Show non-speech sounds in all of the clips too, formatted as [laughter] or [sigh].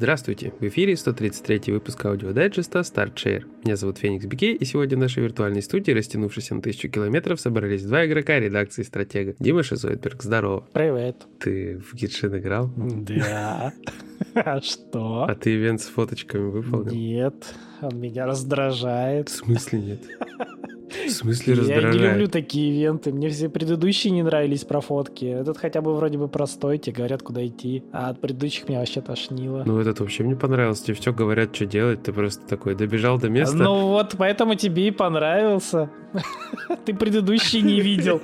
Здравствуйте! В эфире 133 выпуск аудиодайджеста Start + Share. Меня зовут Феникс Бикей, и сегодня в нашей виртуальной студии, растянувшись на тысячу километров, собрались два игрока редакции «Стратега». Дима Шизойдберг, здорово. Привет. Ты в Genshin играл? Да. [laughs] А что? А ты ивент с фоточками выполнил? Нет, он меня раздражает. В смысле нет? [laughs] В смысле Я раздражает? не люблю такие ивенты. Мне все предыдущие не нравились про фотки. Этот хотя бы вроде бы простой, тебе говорят, куда идти. А от предыдущих меня вообще тошнило. Ну этот вообще мне понравился. Тебе все говорят, что делать. Ты просто такой добежал до места. Ну вот, поэтому тебе и понравился. [laughs] Ты предыдущий не видел.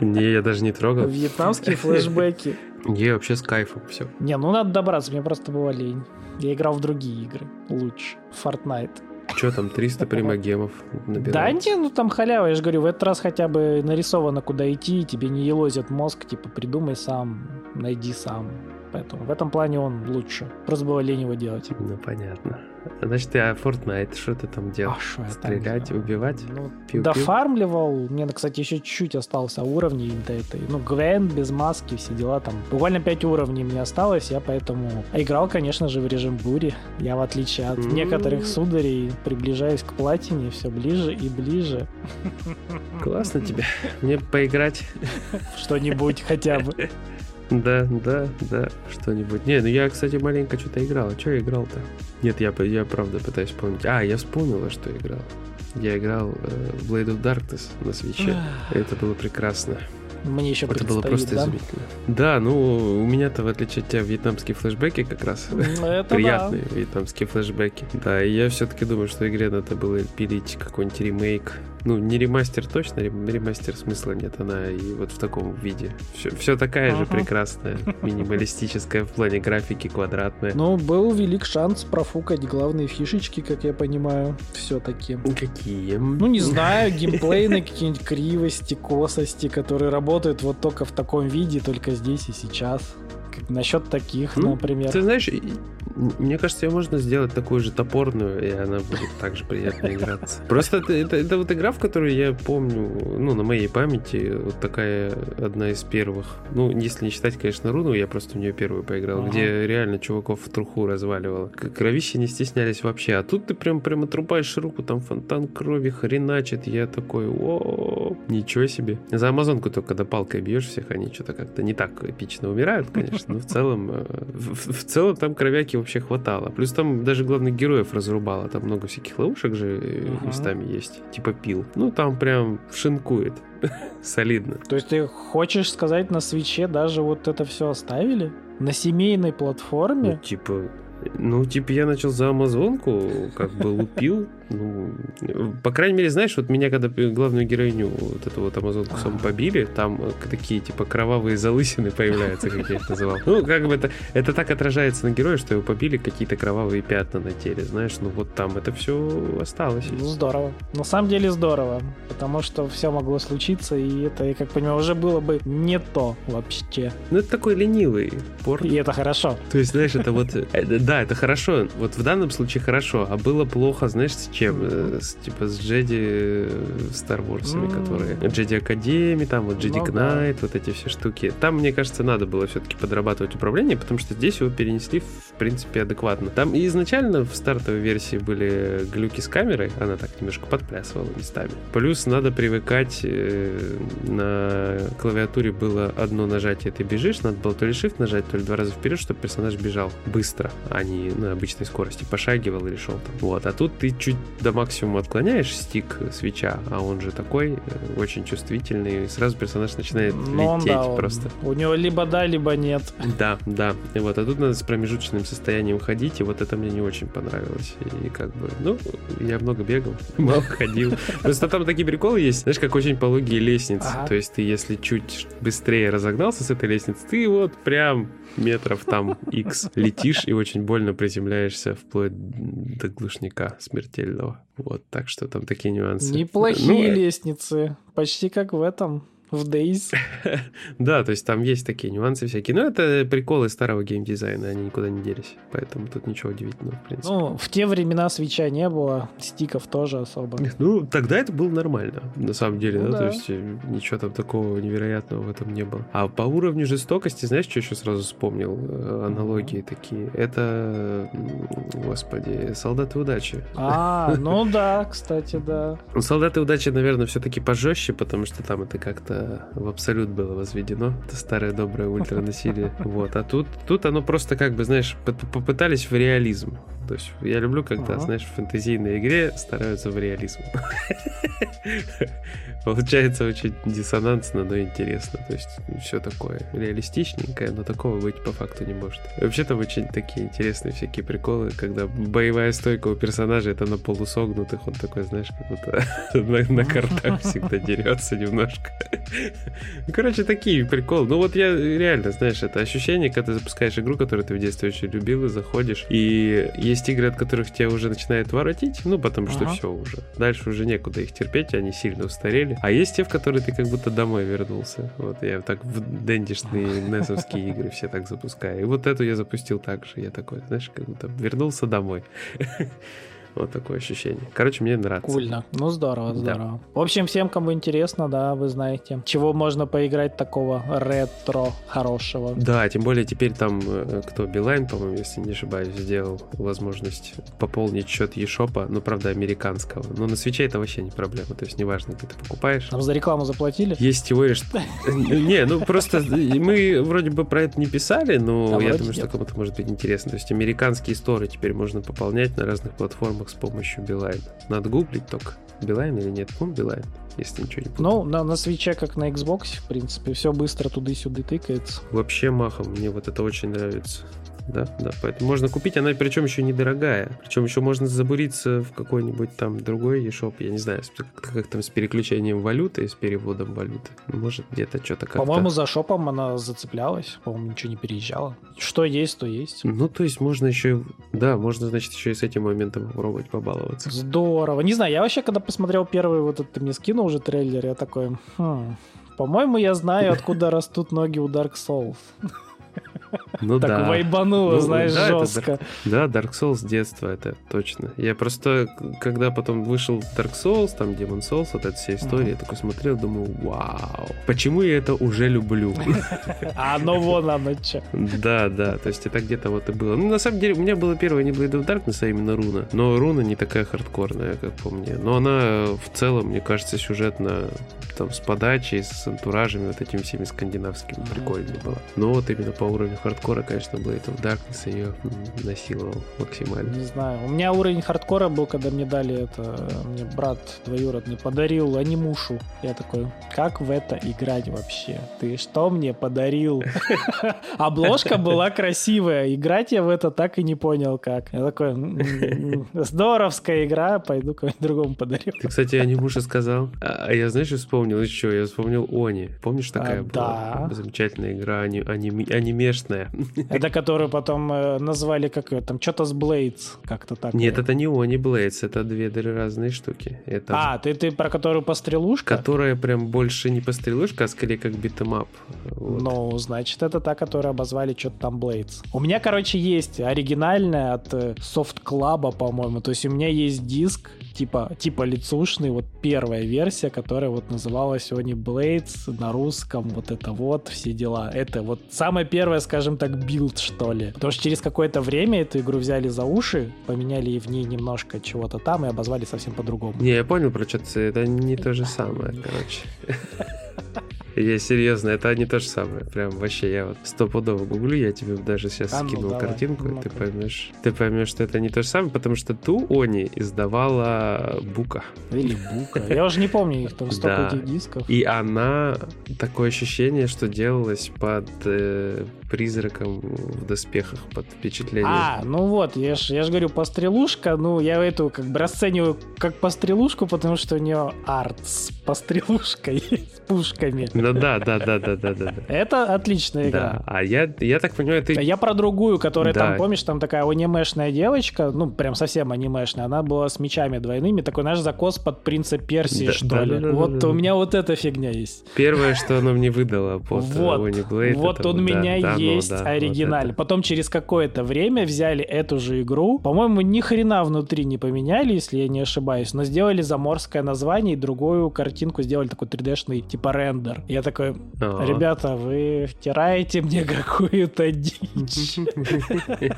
Не, я даже не трогал. Вьетнамские флешбеки. Не, вообще с кайфом все. Не, ну надо добраться, мне просто было лень. Я играл в другие игры. Лучше. Fortnite. Что там, 300 примагемов Да набирается? не, ну там халява, я же говорю, в этот раз хотя бы нарисовано, куда идти, тебе не елозит мозг, типа придумай сам, найди сам. Поэтому в этом плане он лучше. Просто было лень его делать. Ну, понятно. Значит, ты а Fortnite, что ты там делал? А шо я там Стрелять, делал? убивать? Ну, Пиу-пиу? дофармливал. Мне, кстати, еще чуть-чуть остался уровней до этой. Ну, Гвен без маски, все дела там. Буквально 5 уровней мне осталось, я поэтому играл, конечно же, в режим бури. Я, в отличие от М. некоторых сударей, приближаюсь к платине все ближе и ближе. Классно тебе. Мне поиграть. [laughs] Что-нибудь хотя бы. [laughs] Да, да, да, что-нибудь. Не, ну я, кстати, маленько что-то играл. А что я играл-то? Нет, я, я правда пытаюсь вспомнить. А, я вспомнил, во что играл. Я играл э, Blade of Darkness на свече. Это было прекрасно. Мне еще Это было просто да? изумительно. Да, ну, у меня-то, в отличие от тебя, вьетнамские флешбеки как раз. Ну, Это Приятные вьетнамские флешбеки. Да, и я все-таки думаю, что игре надо было пилить какой-нибудь ремейк. Ну, не ремастер точно, рем- ремастер смысла нет, она и вот в таком виде. Все, все такая же Ага. прекрасная, минималистическая в плане графики, квадратная. да. Ну, был велик шанс профукать главные фишечки, как я понимаю, все-таки. Какие? Ну, не знаю, геймплейные какие-нибудь кривости, косости, которые работают вот только в таком виде, только здесь и сейчас. Насчет таких, Ну, например. Ты знаешь, мне кажется, ее можно сделать такую же топорную, и она будет так же приятно играться. Просто это, это, это вот игра, в которой я помню, ну, на моей памяти, вот такая одна из первых. Ну, если не считать, конечно, руну, я просто в нее первую поиграл, Ага. где реально чуваков в труху разваливало. К- Кровищи не стеснялись вообще. А тут ты прям прям отрубаешь руку, там фонтан крови хреначит. Я такой, о ничего себе. За амазонку только когда палкой бьешь всех, они что-то как-то не так эпично умирают, конечно, но в целом, э, в- в целом там кровяки вообще хватало. Плюс там даже главных героев разрубало, там много всяких ловушек же э, Ага. местами есть, типа пил. Ну, там прям шинкует. [laughs] Солидно. То есть ты хочешь сказать, на свече даже вот это все оставили? На семейной Ну, платформе? типа, ну, типа, я начал за Амазонку, как бы лупил. Ну, по крайней мере, знаешь, вот меня, когда главную героиню, вот эту вот Амазонку сам побили, там э, такие, типа, кровавые залысины появляются, как я их называл. Ну, как бы это, это так отражается на герое, что его побили какие-то кровавые пятна на теле, знаешь, ну, вот там это все осталось. Ну, здорово. На самом деле здорово, потому что все могло случиться, и это, я как понимаю, уже было бы не то вообще. Ну, это такой ленивый порт. И это хорошо. То есть, знаешь, это вот... э, Да, это хорошо. Вот в данном случае хорошо. А было плохо, знаешь, с чем? Э, с, типа с Джеди Star Wars, М. которые... Джеди Академи, там вот Джеди Ну. Кнайт, вот эти все штуки. Там, мне кажется, надо было все-таки подрабатывать управление, потому что здесь его перенесли, в принципе, адекватно. Там и изначально в стартовой версии были глюки с камерой, она так немножко подплясывала местами. Плюс надо привыкать, э, на клавиатуре было одно нажатие, ты бежишь, надо было то ли shift нажать, то ли два раза вперед, чтобы персонаж бежал быстро, а не на обычной скорости, пошагивал или шел там. Вот, а тут ты чуть до максимума отклоняешь стик свеча, а он же такой э, очень чувствительный, и сразу персонаж начинает Но он, лететь да, он- просто. У него либо да, либо нет. Да, да. И вот, а тут надо с промежуточным состоянием ходить, и вот это мне не очень понравилось. И как бы, ну, я много бегал, [laughs] мало ходил. Просто там такие приколы есть, знаешь, как очень пологие лестницы. Ага. То есть ты, если чуть быстрее разогнался с этой лестницы, ты вот прям метров там X летишь и очень больно приземляешься вплоть до глушника смертельного. Вот, так что там такие нюансы. Неплохие Ну, э, лестницы. Почти как в этом. В Days. [laughs] Да, то есть там есть такие нюансы всякие. Но это приколы старого геймдизайна, они никуда не делись. Поэтому тут ничего удивительного, в принципе. Ну, в те времена свеча не было, стиков тоже особо. [laughs] Ну, тогда это было нормально, на самом деле, Ну да? да. То есть э, ничего там такого невероятного в этом не было. А по уровню жестокости, знаешь, что еще сразу вспомнил? Э, Аналогии такие. Это, господи, солдаты удачи. А, ну да, кстати, да. [laughs] Ну, Солдаты удачи, наверное, все-таки пожестче, потому что там это как-то в абсолют было возведено. Это старое доброе ультранасилие. Вот. А тут, тут оно просто как бы, знаешь, поп- попытались в реализм. То есть я люблю, когда, Ага. знаешь, в фэнтезийной игре стараются в реализм. [laughs] Получается очень диссонансно, но интересно. То есть все такое реалистичненькое, но такого быть по факту не может. Вообще там очень такие интересные всякие приколы, когда боевая стойка у персонажа это на полусогнутых, он такой, знаешь, как будто [laughs] на, на картах всегда дерется немножко. Ну, Короче, такие приколы. Ну вот я реально, знаешь, это ощущение, когда ты запускаешь игру, которую ты в детстве очень любил, и заходишь, и есть игры, от которых тебя уже начинает воротить, ну потому что Ага. все уже. Дальше уже некуда их терпеть, они сильно устарели. А есть те, в которые ты как будто домой вернулся. Вот я так в дендишные [laughs] несовские игры все так запускаю. И вот эту я запустил так же. Я такой, знаешь, как будто вернулся домой. [laughs] Вот такое ощущение. Короче, мне нравится. Кульно. Ну, здорово, Да. здорово. В общем, всем, кому интересно, да, вы знаете, чего можно поиграть такого ретро хорошего. Да, тем более теперь там э, кто, Билайн, по-моему, если не ошибаюсь, сделал возможность пополнить счет eShop, ну, правда, американского. Но на свече это вообще не проблема, то есть неважно, где ты покупаешь. Нам за рекламу заплатили? Есть теория, что... [laughs] Не, ну просто мы вроде бы про это не писали, но я думаю, что кому-то может быть интересно. То есть американские сторы теперь можно пополнять на разных платформах с помощью Билайн. Надо гуглить только, Билайн или нет. Ну, Билайн, если ничего не путаю. Ну, на, на свече, как на Xbox, в принципе, все быстро туды-сюда тыкается. Вообще махом, мне вот это очень нравится. Да, да, поэтому можно купить, она причем еще недорогая. Причем еще можно забуриться в какой-нибудь там другой eShop, я не знаю, как, как там с переключением валюты, с переводом валюты. Может, где-то что-то как-то... По-моему, за шопом она зацеплялась, по-моему, ничего не переезжала. Что есть, то есть. Ну, то есть можно еще, да, можно, значит, еще и с этим моментом попробовать побаловаться. Здорово. Не знаю, я вообще, когда посмотрел первый, вот этот ты мне скинул уже трейлер, я такой, хм, по-моему, я знаю, откуда растут ноги у Dark Souls. Ну Так да. вайбануло, Ну, знаешь, да, это жестко. Да, Dark Souls детства, это точно. Я просто, когда потом вышел Dark Souls, там Demon Souls, вот эта вся история, Мгм. я такой смотрел, думаю, вау, почему я это уже люблю? [laughs] А ну вон оно че. Да, да, то есть это где-то вот и было. Ну, на самом деле, у меня было первое не Blade of Darkness, а именно Руна. Но Руна не такая хардкорная, как по мне. Но она в целом, мне кажется, сюжетно там с подачей, с антуражами, вот этими всеми скандинавскими прикольно было. Но вот именно по уровню хардкора, конечно, Blade of Darkness ее насиловал максимально. Не знаю. У меня уровень хардкора был, когда мне дали это... Мне брат двоюродный подарил анимушу. Я такой, как в это играть вообще? Ты что мне подарил? [laughs] Обложка была красивая. Играть я в это так и не понял, как. Я такой, «М, м, здоровская игра, пойду кому-нибудь другому подарю. Ты, кстати, Onimusha сказал. А а я, знаешь, что вспомнил еще? Я вспомнил Oni. Помнишь, такая А, была да. замечательная игра, ани- аними- анимешная? [laughs] Это которую потом э, назвали как ее там, что-то с Blades, как-то так. Нет, это не Oni Blades, это две разные штуки. Это А, ты, ты про которую пострелушка? которая прям больше не пострелушка, а скорее как битэмап. Вот. Ну, значит, это та, которую обозвали что-то там Blades. У меня, короче, есть оригинальная от э, Soft Club, по-моему. То есть у меня есть диск, типа, типа лицушный, вот первая версия, которая вот называлась Oni Blades на русском, вот это вот, все дела. Это вот самая первая, скажем так, билд, что ли. Потому что через какое-то время эту игру взяли за уши, поменяли в ней немножко чего-то там и обозвали совсем по-другому. Не, я понял про что ты. Это не то же самое, короче. [laughs] Я серьезно, это не то же самое. Прям вообще я вот стопудово гуглю, я тебе даже сейчас А ну, скинул давай, картинку, и ты поймешь, ты поймешь, что это не то же самое, потому что ту Они издавала Бука. Или Бука. Я уже не помню, их там столько [laughs] Да. дисков. И она такое ощущение, что делалась под э, призраком в доспехах, под впечатлением. А, ну вот, я же я ж говорю, пострелушка, ну, я эту как бы расцениваю как пострелушку, потому что у нее арт с пострелушкой, [laughs] с пушками. Ну, Ну да, да, да, да, да, да. Это отличная игра. Да, а я, я так понимаю, ты... Я про другую, которая Да. там, помнишь, там такая анимешная девочка, ну, прям совсем анимешная, она была с мечами двойными, такой, знаешь, закос под принца Персии, Да, что да, ли. да, да, вот да, у да. меня вот эта фигня есть. Первое, что оно мне Вот, Oni Blade. вот это он у да, меня да, ну есть да, вот оригинальный. Потом через какое-то время взяли эту же игру. По-моему, ни хрена внутри не поменяли, если я не ошибаюсь, но сделали заморское название и другую картинку сделали такой 3D-шный типа рендер. Я такой, ребята, вы втираете мне какую-то дичь. [laughs]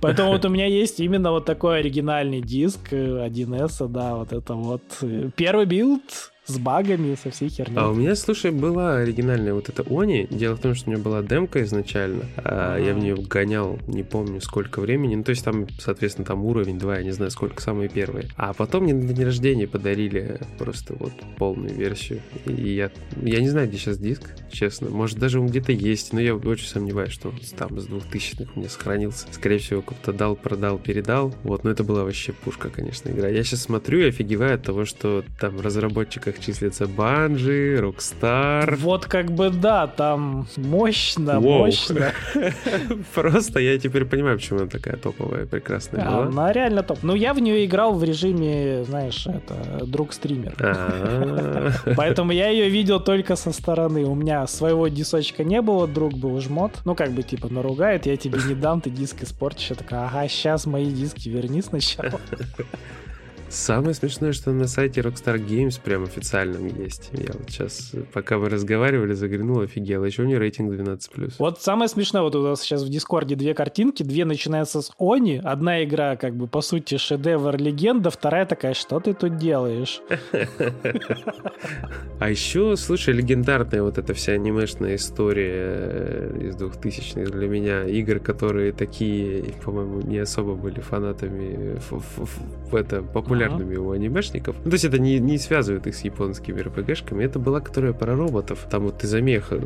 Поэтому вот у меня есть именно вот такой оригинальный диск э, 1С, да, вот это вот. э, Первый билд с багами, со всей херней. А у меня, слушай, была оригинальная вот эта Они. Дело в том, что у меня была демка изначально. а Я в нее гонял, не помню сколько времени. Ну, то есть там, соответственно, там уровень 2, я не знаю, сколько самые первые. А потом мне на день рождения подарили просто вот полную версию. И я, я не знаю, где сейчас диск, честно. Может, даже он где-то есть, но я очень сомневаюсь, что он там с 2000-х у меня сохранился. Скорее всего, кто-то дал, продал, передал. Вот, но это была вообще пушка, конечно, игра. Я сейчас смотрю и офигеваю от того, что там в разработчиках числятся Банжи, Rockstar. Вот как бы да, там мощно, Воу. мощно. [laughs] Просто я теперь понимаю, почему она такая топовая, прекрасная была. Она реально топ. Ну, я в нее играл в режиме, знаешь, это, друг стример. А, [laughs] Поэтому я ее видел только со стороны. У меня своего дисочка не было, друг был жмот. Ну, как бы, типа, наругает, я тебе не дам, ты диск испортишь. Я такая, ага, сейчас мои диски верни сначала. [laughs] Самое смешное, что на сайте Rockstar Games прям официальном есть. Я вот сейчас, пока вы разговаривали, заглянул, офигел. Еще у нее рейтинг 12+. Вот самое смешное, вот у нас сейчас в Дискорде две картинки, две начинаются с Они, одна игра, как бы, по сути, шедевр, легенда, вторая такая, что ты тут делаешь? А еще, слушай, легендарная вот эта вся анимешная история э, из 2000-х для меня. Игр, которые такие, по-моему, не особо были фанатами ф- ф- ф- популярными у анимешников. Ну, то есть это не, не связывает их с японскими РПГшками. Это была, которая про роботов. Там вот ты за мех, э,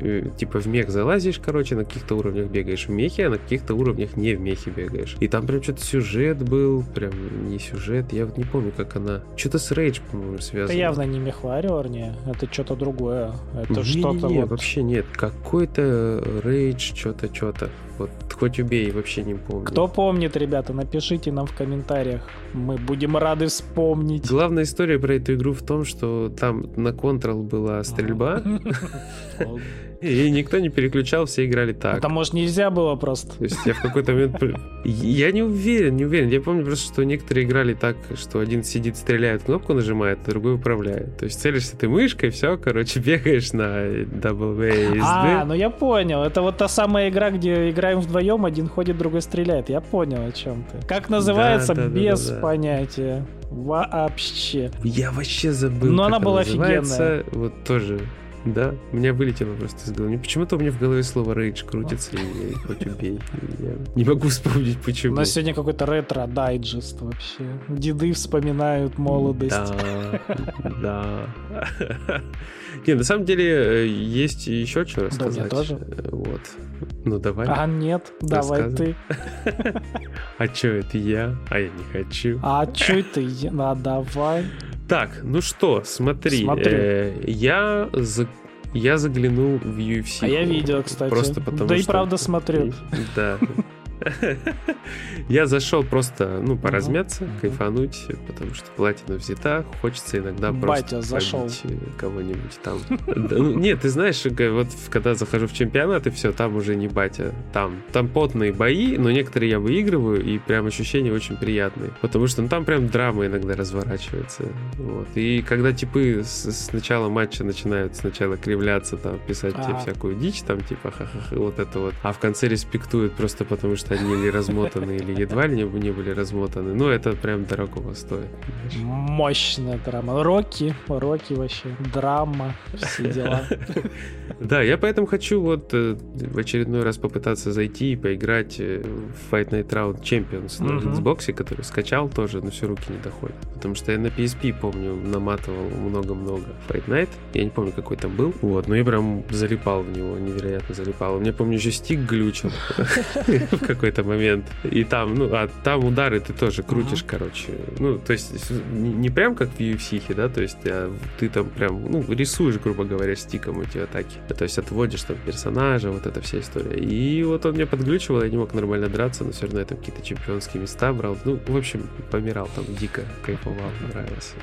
э, типа в мех залазишь, короче, на каких-то уровнях бегаешь в мехе, а на каких-то уровнях не в мехе бегаешь. И там прям что-то сюжет был, прям не сюжет. Я вот не помню, как она... Что-то с Рейдж, по-моему, связано. Это явно не Мехвариор, не, это что-то другое. Это Не, что-то не, вот... вообще нет. Какой-то рейдж, что-то, что-то. Вот хоть убей, вообще не помню. Кто помнит, ребята, напишите нам в комментариях. Мы будем рады вспомнить. Главная история про эту игру в том, что там на Control была стрельба, [laughs] и никто не переключал, все играли так. Это, может, нельзя было просто? То есть я в какой-то момент... Я не уверен, не уверен. Я помню просто, что некоторые играли так, что один сидит, стреляет, кнопку нажимает, а другой управляет. То есть целишься ты мышкой, все, короче, бегаешь на WASD. А, ну я понял. Это вот та самая игра, где играем вдвоем, один ходит, другой стреляет. Я понял, о чем ты. Как называется, да, да, без да, понятия. Вообще. Я вообще забыл. Но она была называется. Вот тоже. Да, у меня вылетело просто из головы. Почему-то у меня в голове слово рейдж крутится, и я хоть убей. Я не могу вспомнить, У почему. нас сегодня какой-то ретро-дайджест вообще. Деды вспоминают молодость. Да, да. Не, на самом деле э, есть еще что Да, у меня рассказать. тоже. Э, Вот. Ну давай. А нет, давай ты. [laughs] А что это я? А я не хочу. А чё ты? А давай. Так, ну что, смотри. Э, я за- я заглянул в UFC. А я видел, кстати. Просто потому да и что... правда [laughs] смотрю. Да. [laughs] Я зашел просто, ну, поразмяться, Мгм. кайфануть, потому что платина взята, хочется иногда просто Батя зашел. побить, э, кого-нибудь там. [laughs] Ну, Нет, ты знаешь, э, вот когда захожу в чемпионат, и все, там уже не батя, там. Там потные бои, но некоторые я выигрываю, и прям ощущения очень приятные. Потому что ну, там прям драма иногда разворачивается. Вот. И когда типы с, с начала матча начинают сначала кривляться, там, писать тебе Ага. всякую дичь, там, типа, ха-ха-ха, вот это вот. А в конце респектуют просто потому, что они или размотаны, или едва ли не, были размотаны. Ну, это прям дорогого стоит. Мощная драма. Рокки, Рокки вообще. Драма, все дела. [laughs] Да, я поэтому хочу вот э, в очередной раз попытаться зайти и поиграть э, в Fight Night Round Champions на. Xbox, который скачал тоже, но все руки не доходят. Потому что я на PSP, помню, наматывал много-много Fight Night. Я не помню, какой там был. Вот, но я прям залипал в него, невероятно залипал. Меня, помню, еще стик глючил [laughs] в какой-то момент, и там, ну, а там удары ты тоже крутишь, uh-huh. короче. Ну, то есть не, прям как в UFC, да, то есть а ты там прям, ну, рисуешь, грубо говоря, стиком эти атаки. То есть отводишь там персонажа, вот эта вся история. И вот он меня подглючивал, я не мог нормально драться, но все равно я там какие-то чемпионские места брал. Ну, в общем, помирал там дико, кайфовал, нравилось.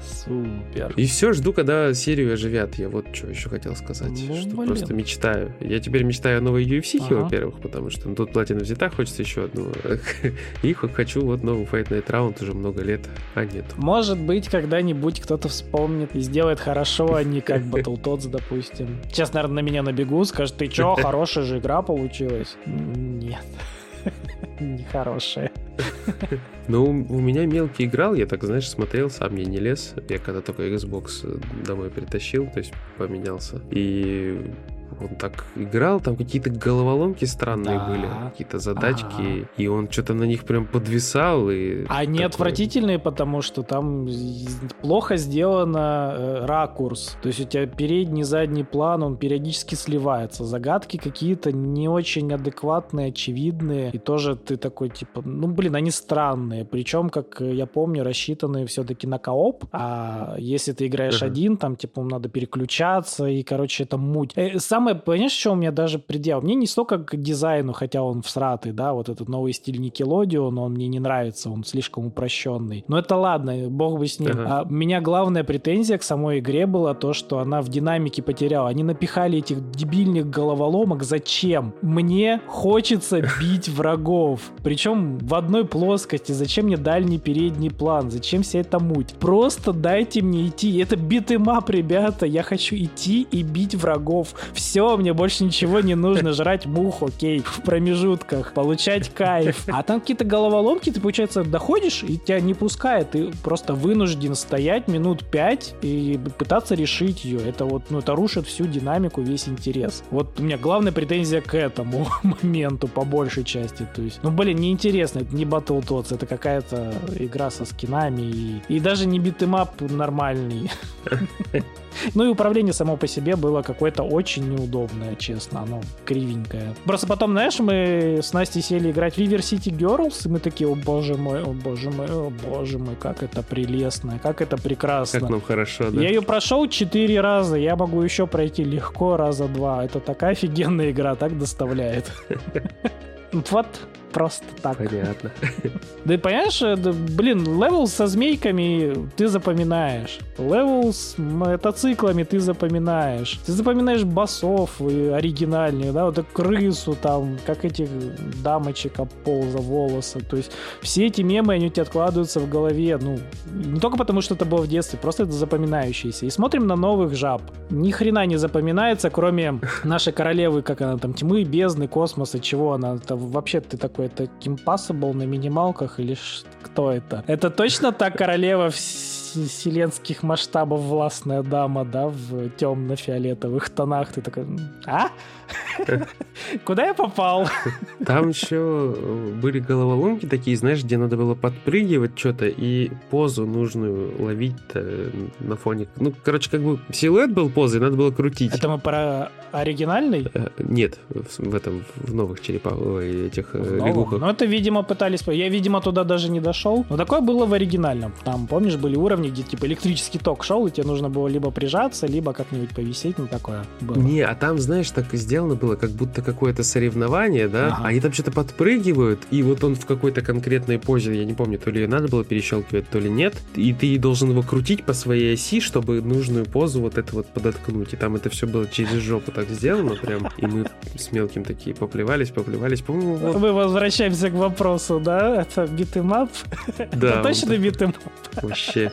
Супер. И все, жду, когда серию оживят. Я вот что еще хотел сказать, ну, что блин. просто мечтаю. Я теперь мечтаю о новой UFC, ага. во-первых, потому что ну, тут платина взята, хочется еще одну. [laughs] И хочу вот новый Fight Night Round уже много лет, а нет. Может быть, когда-нибудь кто-то вспомнит и сделает хорошо, а не как Battletoads, допустим. Сейчас, наверное, на меня набегу, скажет, ты чё, [laughs] хорошая же игра получилась. Нет. [laughs] Нехорошая. Ну, у меня мелкий играл, я так, знаешь, смотрел, сам я не лез. Я когда только Xbox домой притащил, то есть поменялся. И он так играл, там какие-то головоломки странные да. были, какие-то задачки, ага. и он что-то на них прям подвисал. И Они такой... отвратительные, потому что там плохо сделано э, ракурс. То есть у тебя передний, задний план, он периодически сливается. Загадки какие-то не очень адекватные, очевидные. И тоже ты такой, типа, ну, блин, они странные. Причем, как я помню, рассчитанные все-таки на кооп. А если ты играешь ага. один, там, типа, надо переключаться, и, короче, это муть. Э, сам самое, понимаешь, что у меня даже предел? Мне не столько к дизайну, хотя он всратый, да, вот этот новый стиль Nickelodeon, он мне не нравится, он слишком упрощенный. Но это ладно, бог бы с ним. Ага. А у меня главная претензия к самой игре была то, что она в динамике потеряла. Они напихали этих дебильных головоломок. Зачем? Мне хочется бить врагов. Причем в одной плоскости. Зачем мне дальний передний план? Зачем вся эта муть? Просто дайте мне идти. Это битэмап, ребята. Я хочу идти и бить врагов. Все все, мне больше ничего не нужно, жрать мух, окей, в промежутках, получать кайф. А там какие-то головоломки, ты, получается, доходишь, и тебя не пускает, ты просто вынужден стоять минут пять и пытаться решить ее. Это вот, ну, это рушит всю динамику, весь интерес. Вот у меня главная претензия к этому [laughs] моменту, по большей части. То есть, ну, блин, неинтересно, это не Battletoads, это какая-то игра со скинами и, и даже не битэмап нормальный. [laughs] Ну и управление само по себе было какое-то очень неудобное, честно, оно кривенькое. Просто потом, знаешь, мы с Настей сели играть в River City Girls, и мы такие, о боже мой, о боже мой, о боже мой, как это прелестно, как это прекрасно. Как нам хорошо, да? Я ее прошел четыре раза, я могу еще пройти легко раза два. Это такая офигенная игра, так доставляет. [laughs] Вот просто так. Понятно. [laughs] Да и понимаешь, э, блин, level со змейками ты запоминаешь. Level с мотоциклами ты запоминаешь. Ты запоминаешь боссов оригинальных, да, вот эту крысу там, как этих дамочек об пол за волосы. То есть все эти мемы, они у тебя откладываются в голове, ну, не только потому, что это было в детстве, просто это запоминающееся. И смотрим на новых жаб. Ни хрена не запоминается, кроме нашей королевы, как она там, тьмы, бездны, космоса, чего она. Это вообще ты такой, это Impossible на минималках или кто это? Это точно та королева вселенских масштабов властная дама, да, в темно-фиолетовых тонах. Ты такой, а? [laughs] Куда я попал? [laughs] Там еще были головоломки такие, знаешь, где надо было подпрыгивать что-то и позу нужную ловить на фоне. Ну, короче, как бы силуэт был позой, надо было крутить. Это мы про оригинальный? Э, нет, в этом, в новых черепах, этих э, лягухах. Ну, это, видимо, пытались... Я, видимо, туда даже не дошел. Но такое было в оригинальном. Там, помнишь, были уровни, где, типа, электрический ток шел, и тебе нужно было либо прижаться, либо как-нибудь повисеть, ну, такое было. Не, а там, знаешь, так сделано было, как будто какое-то соревнование, да? Ага. Они там что-то подпрыгивают, и вот он в какой-то конкретной позе, я не помню, то ли надо было перещелкивать, то ли нет, и ты должен его крутить по своей оси, чтобы нужную позу вот это вот подоткнуть. И там это все было через жопу так сделано прям, и мы с мелким такие поплевались, поплевались. По-моему, вот... Мы возвращаемся к вопросу, да? Это битэмап? Да. Это точно битэмап? Вообще.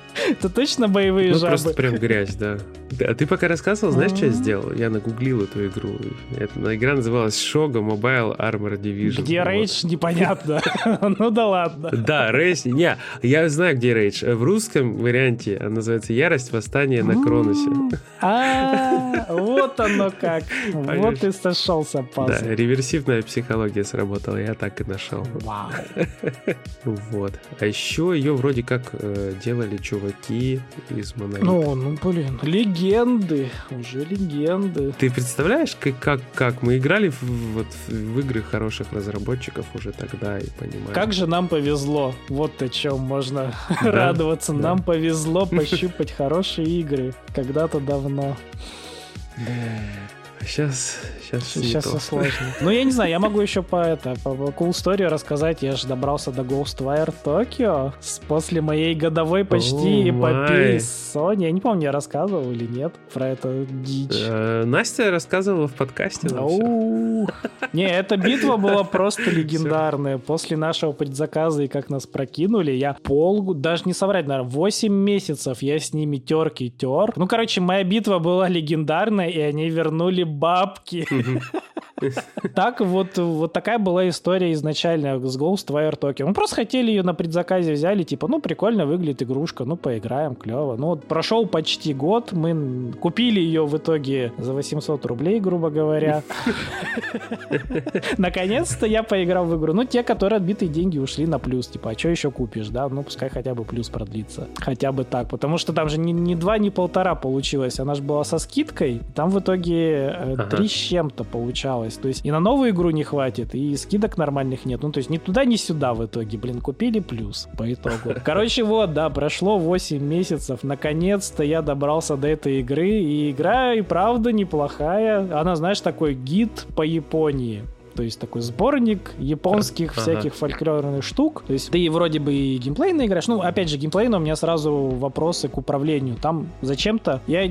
Это точно боевые ну, жабы? просто прям грязь, да. А ты пока рассказывал, знаешь, что я сделал? Я нагуглил эту игру. Эта игра называлась Shogo Mobile Armor Division. Где Rage, непонятно. [laughs] ну да ладно. Да, Rage, не, я знаю, где Rage. В русском варианте она называется Ярость, Восстание на Кроносе. А, вот оно как. Вот и сошелся пазл. Да, реверсивная психология сработала, я так и нашел. Вау. [laughs] Вот. А еще ее вроде как э, делали чуваки из Monolith. Ну, ну, блин, легенды, уже легенды. Ты представляешь, как, как, как мы играли в, вот, в игры хороших разработчиков уже тогда и понимаем. Как же нам повезло, вот о чем можно да, радоваться. Да. Нам повезло пощупать хорошие игры когда-то давно. Сейчас, сейчас, сейчас все сложно. Ну, я не знаю, я могу еще по это, по cool story рассказать. Я же добрался до Ghostwire Tokyo после моей годовой почти эпопеи с Sony. Я не помню, я рассказывал или нет про это дичь. Э, Настя рассказывала в подкасте. Не, эта битва была просто [laughs] легендарная. После нашего предзаказа и как нас прокинули, я пол, даже не соврать, наверное, 8 месяцев я с ними терки тер. Ну, короче, моя битва была легендарная, и они вернули бабки. Так вот, вот такая была история изначально с Ghostwire Tokyo. Мы просто хотели ее на предзаказе взяли, типа, ну, прикольно выглядит игрушка, ну, поиграем, клево. Ну, вот прошел почти год, мы купили ее в итоге за 800 рублей, грубо говоря. [laughs] Наконец-то я поиграл в игру. Ну, те, которые отбитые деньги ушли на плюс, типа, а что еще купишь, да? Ну, пускай хотя бы плюс продлится. Хотя бы так, потому что там же ни, ни два, ни полтора получилось. Она же была со скидкой. Там в итоге э, три с чем-то получалось. То есть и на новую игру не хватит, и скидок нормальных нет. Ну, то есть ни туда, ни сюда в итоге. Блин, купили плюс по итогу. [laughs] Короче, вот, да, прошло 8 месяцев. Наконец-то я добрался до этой игры, и игра и правда неплохая. Она, знаешь, такой гид по Японии. То есть такой сборник японских ага. всяких фольклорных штук. То есть ты вроде бы и геймплейно играешь. Ну, опять же, геймплейно у меня сразу вопросы к управлению. Там зачем-то я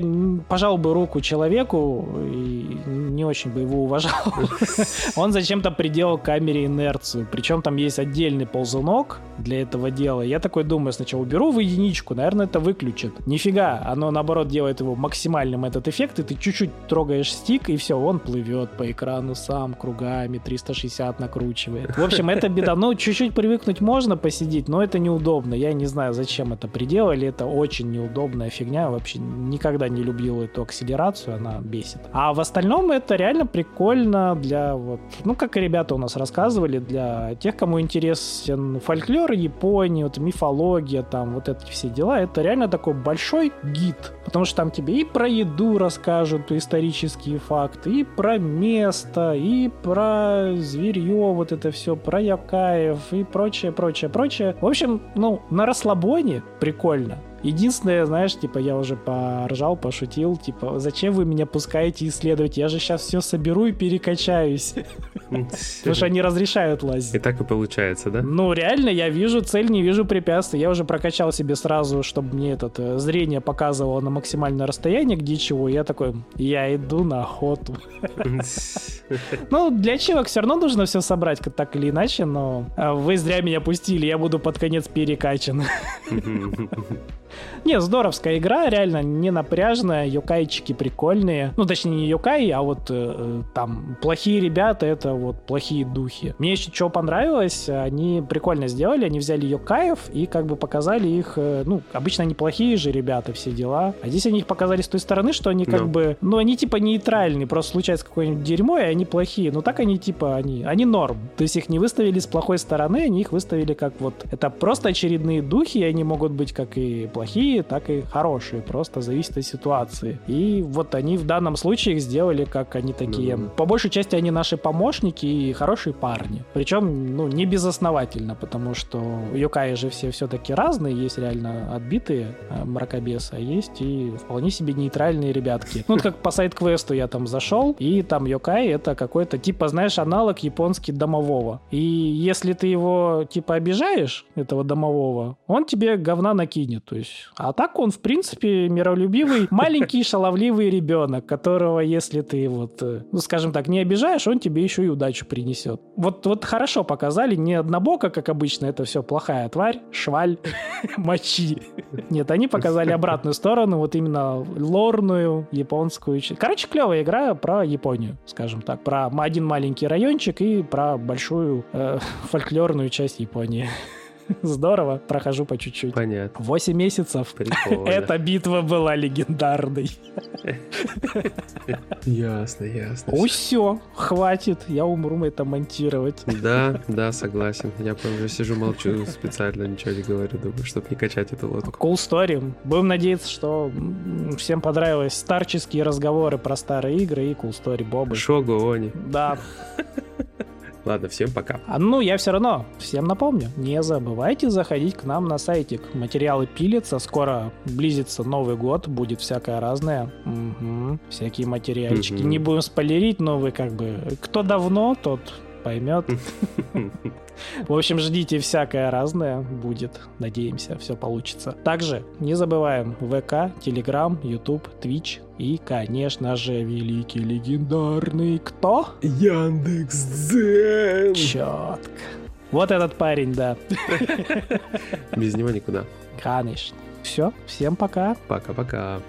пожал бы руку человеку и не очень бы его уважал. [laughs] Он зачем-то приделал камере инерцию. Причем там есть отдельный ползунок для этого дела. Я такой думаю, сначала уберу в единичку, наверное, это выключит. Нифига, оно наоборот делает его максимальным этот эффект, и ты чуть-чуть трогаешь стик, и все, он плывет по экрану сам кругами 360 накручивает. В общем, это беда. Ну, чуть-чуть привыкнуть можно посидеть, но это неудобно. Я не знаю, зачем это приделали. Это очень неудобная фигня. Вообще никогда не любил эту акселерацию, она бесит. А в остальном это реально прикольно для вот, ну, как и ребята у нас рассказывали, для тех, кому интересен фольклор Японии, вот мифология, там вот эти все дела. Это реально такой большой гид, потому что там тебе и про еду расскажут, исторические факты, и про место, и про зверье, вот это все, про якаев и прочее, прочее, прочее. В общем, ну, на расслабоне прикольно. Единственное, знаешь, типа, я уже поржал, пошутил, типа, зачем вы меня пускаете исследовать? Я же сейчас все соберу и перекачаюсь. [laughs] Потому что они разрешают лазить. И так и получается, да? Ну, реально, я вижу цель, не вижу препятствий. Я уже прокачал себе сразу, чтобы мне это э, зрение показывало на максимальное расстояние, где чего. Я такой, я иду на охоту. [laughs] Ну, для чего? Все равно нужно все собрать, так или иначе, но а, вы зря меня пустили, я буду под конец перекачан. [laughs] Не, здоровская игра, реально не напряжная, юкайчики прикольные. Ну, точнее, не юкай, а вот э, э, там плохие ребята, это вот плохие духи. Мне еще что понравилось, они прикольно сделали, они взяли юкаев и как бы показали их, э, ну, обычно они плохие же ребята, все дела. А здесь они их показали с той стороны, что они как no. бы, ну, они типа нейтральные, просто случается какое-нибудь дерьмо, и они плохие. Но так они типа, они, они норм. То есть их не выставили с плохой стороны, они их выставили как вот, это просто очередные духи, и они могут быть как и плохие, так и хорошие, просто зависит от ситуации. И вот они в данном случае их сделали, как они такие. Mm-hmm. По большей части они наши помощники и хорошие парни. Причем, ну, не безосновательно, потому что Йокаи же все все-таки разные, есть реально отбитые э, мракобесы, а есть и вполне себе нейтральные ребятки. Ну, как по сайт-квесту я там зашел, и там Йокай это какой-то, типа, знаешь, аналог японский домового. И если ты его, типа, обижаешь, этого домового, он тебе говна накинет. То есть а так он, в принципе, миролюбивый, маленький шаловливый ребенок, которого, если ты вот, э, ну, скажем так, не обижаешь, он тебе еще и удачу принесет. Вот, вот хорошо показали, не однобоко, как обычно, это все плохая тварь, шваль, [laughs] мочи. Нет, они показали обратную сторону, вот именно лорную, японскую. Короче, клевая игра про Японию, скажем так, про один маленький райончик и про большую э, [laughs] фольклорную часть Японии. [laughs] Здорово, прохожу по чуть-чуть. Понятно. 8 месяцев. Прикольно. [laughs] Эта битва была легендарной. [laughs] Ясно, ясно. О, все, хватит, я умру это монтировать. Да, да, согласен. Я прям уже сижу, молчу, специально ничего не говорю, думаю, чтобы не качать эту лодку. Cool story. Будем надеяться, что всем понравились старческие разговоры про старые игры и Cool Story Бобы. Шогу, они. Да. Ладно, всем пока. А ну, я все равно всем напомню, не забывайте заходить к нам на сайтик. Материалы пилятся, скоро близится Новый год, будет всякое разное. Мгм. Всякие материальчики. Мгм. Не будем спойлерить, но вы как бы... Кто давно, тот поймет. [laughs] В общем, ждите всякое разное будет. Надеемся, все получится. Также не забываем ВК, Телеграм, Ютуб, Твич и, конечно же, великий легендарный кто? Яндекс Дзен. Четко. Вот этот парень, да. [laughs] [laughs] Без него никуда. Конечно. Все, всем пока. Пока-пока.